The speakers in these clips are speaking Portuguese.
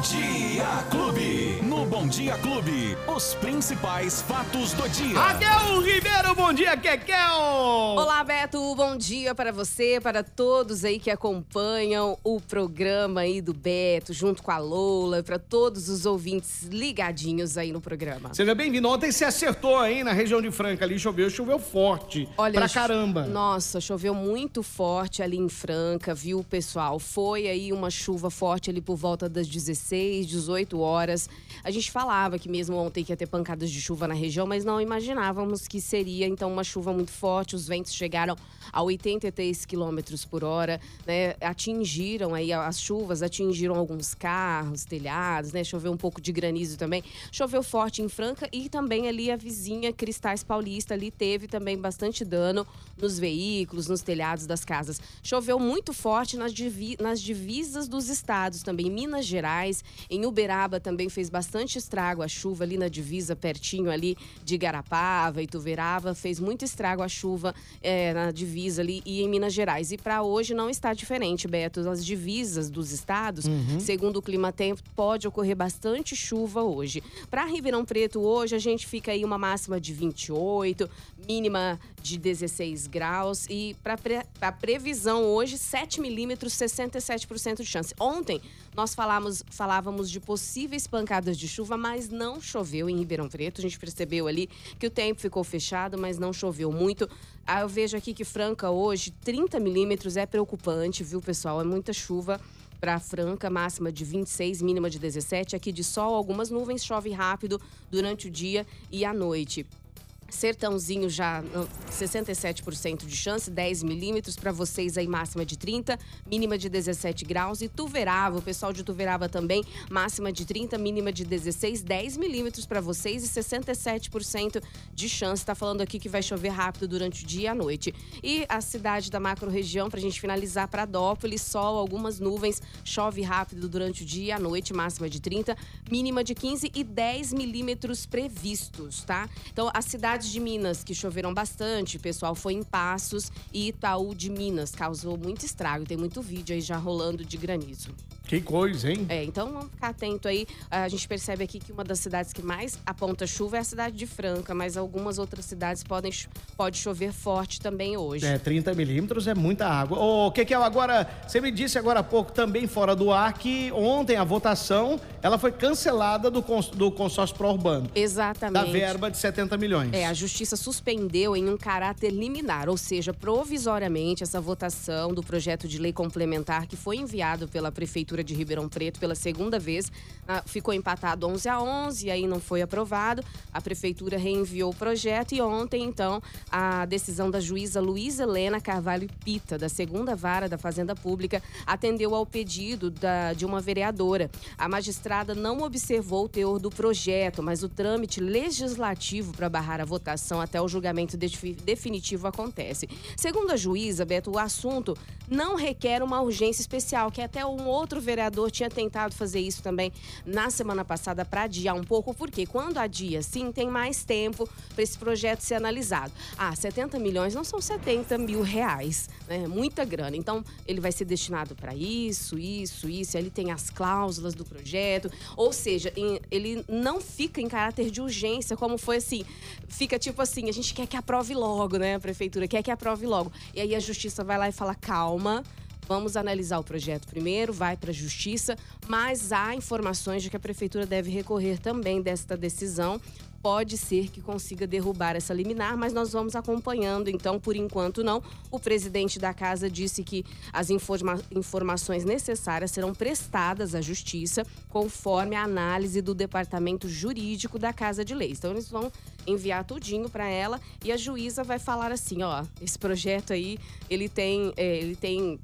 Dia Bom Dia Clube, os principais fatos do dia. Raquel Ribeiro, bom dia, Kekel! Olá, Beto, bom dia para você, para todos aí que acompanham o programa aí do Beto, junto com a Lola, para todos os ouvintes ligadinhos aí no programa. Seja bem-vindo. Ontem você acertou aí na região de Franca, ali choveu, choveu forte. Olha, pra caramba. Nossa, choveu muito forte ali em Franca, viu, pessoal? Foi aí uma chuva forte ali por volta das 16, 18 horas. A gente falava que mesmo ontem ia ter pancadas de chuva na região, mas não imaginávamos que seria então uma chuva muito forte. Os ventos chegaram a 83 quilômetros por hora, né? Atingiram aí as chuvas, atingiram alguns carros, telhados, né? Choveu um pouco de granizo também. Choveu forte em Franca e também ali a vizinha Cristais Paulista ali teve também bastante dano nos veículos, nos telhados das casas. Choveu muito forte nas, divi- nas divisas dos estados também. Em Minas Gerais, em Uberaba também fez bastante estrago a chuva ali na divisa, pertinho ali de Garapava e Tuverava. Fez muito estrago a chuva eh, na divisa ali e em Minas Gerais. E para hoje não está diferente, Beto. As divisas dos estados, segundo o Clima Tempo, pode ocorrer bastante chuva hoje. Para Ribeirão Preto, hoje a gente fica aí uma máxima de 28, mínima de 16 graus. E para a previsão hoje, 7 milímetros, 67% de chance. Ontem nós falamos, falávamos de possíveis pancadas de chuva, mas não choveu em Ribeirão Preto. A gente percebeu ali que o tempo ficou fechado, mas não choveu muito. Ah, eu vejo aqui que Franca hoje, 30 milímetros é preocupante, viu, pessoal? É muita chuva para Franca, máxima de 26, mínima de 17. Aqui de sol, algumas nuvens, chove rápido durante o dia e à noite. Sertãozinho já não, 67% de chance, 10 milímetros. Para vocês aí, máxima de 30, mínima de 17 graus. E Tuverava, o pessoal de Tuverava também, máxima de 30, mínima de 16, 10 milímetros para vocês e 67% de chance. Tá falando aqui que vai chover rápido durante o dia e a noite. E a cidade da macro-região, pra gente finalizar, Pradópolis, sol, algumas nuvens, chove rápido durante o dia e a noite, máxima de 30, mínima de 15 e 10 milímetros previstos, tá? Então, as cidades de Minas que choveram bastante, o pessoal foi em Passos e Itaú de Minas, causou muito estrago. Tem muito vídeo aí já rolando de granizo. Que coisa, hein? É, então vamos ficar atento aí. A gente percebe aqui que uma das cidades que mais aponta chuva é a cidade de Franca, mas algumas outras cidades podem pode chover forte também hoje. É, 30 milímetros é muita água. Ô, Kekel, agora, você me disse agora há pouco, também fora do ar, que ontem a votação, ela foi cancelada do, cons do consórcio pró-urbano. Exatamente. Da verba de 70 milhões. É, a justiça suspendeu em um caráter liminar, ou seja, provisoriamente, essa votação do projeto de lei complementar que foi enviado pela Prefeitura de Ribeirão Preto pela segunda vez. ah, ficou empatado 11 a 11 e aí não foi aprovado. A Prefeitura reenviou o projeto e ontem, então, a decisão da juíza Luísa Helena Carvalho Pita, da segunda vara da Fazenda Pública, atendeu ao pedido da- de uma vereadora. A magistrada não observou o teor do projeto, mas o trâmite legislativo para barrar a votação até o julgamento defi- definitivo acontece. Segundo a juíza, Beto, o assunto não requer uma urgência especial, que até um outro vereador tinha tentado fazer isso também na semana passada para adiar um pouco, porque quando adia, sim, tem mais tempo para esse projeto ser analisado. Ah, 70 milhões não são 70 mil reais, né? Muita grana. Então, ele vai ser destinado para isso, isso, isso. Ali tem as cláusulas do projeto. Ou seja, ele não fica em caráter de urgência, como foi assim. Fica tipo assim, a gente quer que aprove logo, né? A prefeitura quer que aprove logo. E aí a justiça vai lá e fala, calma. Vamos analisar o projeto primeiro, vai para a justiça, mas há informações de que a prefeitura deve recorrer também desta decisão. Pode ser que consiga derrubar essa liminar, mas nós vamos acompanhando. Então, por enquanto, não. O presidente da casa disse que as informa- informações necessárias serão prestadas à justiça, conforme a análise do departamento jurídico da Casa de Leis. Então, eles vão enviar tudinho para ela e a juíza vai falar assim: ó, esse projeto aí, ele tem, é, ele tem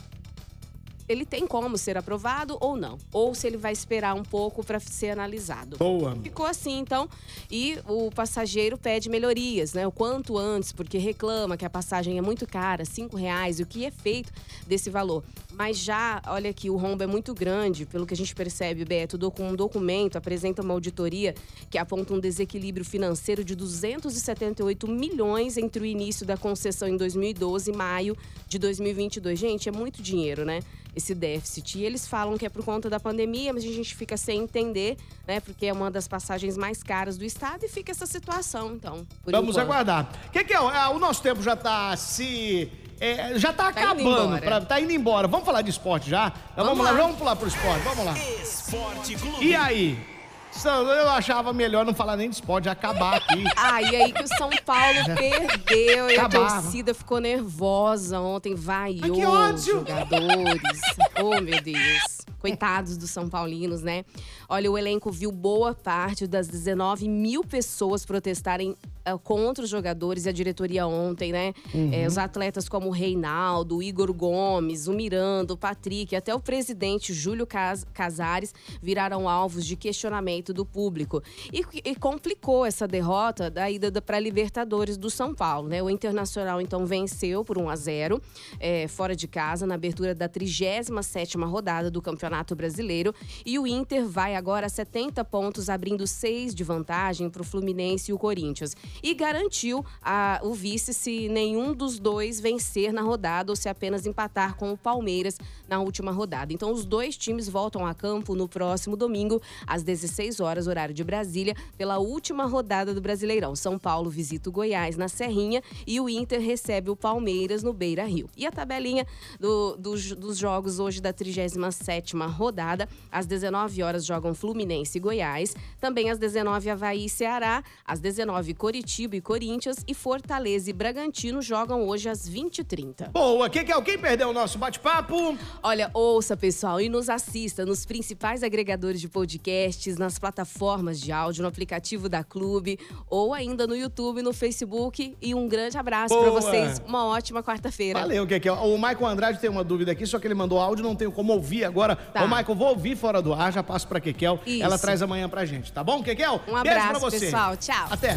ele tem como ser aprovado ou não. Ou se ele vai esperar um pouco para ser analisado. Boa. Ficou assim, então. E o passageiro pede melhorias, né? O quanto antes, porque reclama que a passagem é muito cara, cinco reais, e o que é feito desse valor. Mas já, olha aqui, o rombo é muito grande, pelo que a gente percebe, Beto, um documento apresenta uma auditoria que aponta um desequilíbrio financeiro de 278 milhões entre o início da concessão em 2012 e maio de 2022. Gente, é muito dinheiro, né? Esse déficit. E eles falam que é por conta da pandemia, mas a gente fica sem entender, né? Porque é uma das passagens mais caras do estado e fica essa situação, então. Vamos enquanto. aguardar. O que, que é? Ah, o nosso tempo já está se é, já tá, tá acabando, indo pra, tá indo embora. Vamos falar de esporte já? Então, vamos, vamos lá. lá, vamos pular pro esporte, vamos lá. Esporte Clube. E aí? Eu achava melhor não falar nem de esporte, acabar aqui. Ah, e aí que o São Paulo perdeu e a torcida ficou nervosa ontem, vaiou os jogadores. oh, meu Deus. Coitados dos São Paulinos, né? Olha, o elenco viu boa parte das 19 mil pessoas protestarem uh, contra os jogadores e a diretoria ontem, né? Uhum. É, os atletas como o Reinaldo, o Igor Gomes, o Miranda, o Patrick, até o presidente Júlio Cas Casares viraram alvos de questionamento do público. E, e complicou essa derrota da ida para a Libertadores do São Paulo, né? O Internacional, então, venceu por 1 a 0 é, fora de casa, na abertura da 37ª rodada do Campeonato Brasileiro. E o Inter vai agora 70 pontos, abrindo seis de vantagem para o Fluminense e o Corinthians. E garantiu a, o vice se nenhum dos dois vencer na rodada ou se apenas empatar com o Palmeiras na última rodada. Então, os dois times voltam a campo no próximo domingo, às 16 horas, horário de Brasília, pela última rodada do Brasileirão. São Paulo visita o Goiás na Serrinha e o Inter recebe o Palmeiras no Beira Rio. E a tabelinha do, do, dos jogos hoje da 37 rodada, às 19 horas jogam Fluminense e Goiás. Também às 19 Havaí e Ceará, às 19 Coritiba e Corinthians e Fortaleza e Bragantino jogam hoje às 20h30. Boa, quem, quer, quem perdeu o nosso bate-papo? Olha, ouça pessoal e nos assista nos principais agregadores de podcasts, nas plataformas de áudio, no aplicativo da Clube ou ainda no YouTube, no Facebook e um grande abraço para vocês. Uma ótima quarta-feira. Valeu, que O Michael Andrade tem uma dúvida aqui, só que ele mandou áudio, não tenho como ouvir agora. Tá. Ô, Michael, vou ouvir fora do ar, já passo para Kekel. Isso. Ela traz amanhã pra gente, tá bom, Kekel? Um abraço, Beijo pra você. pessoal. Tchau. Até.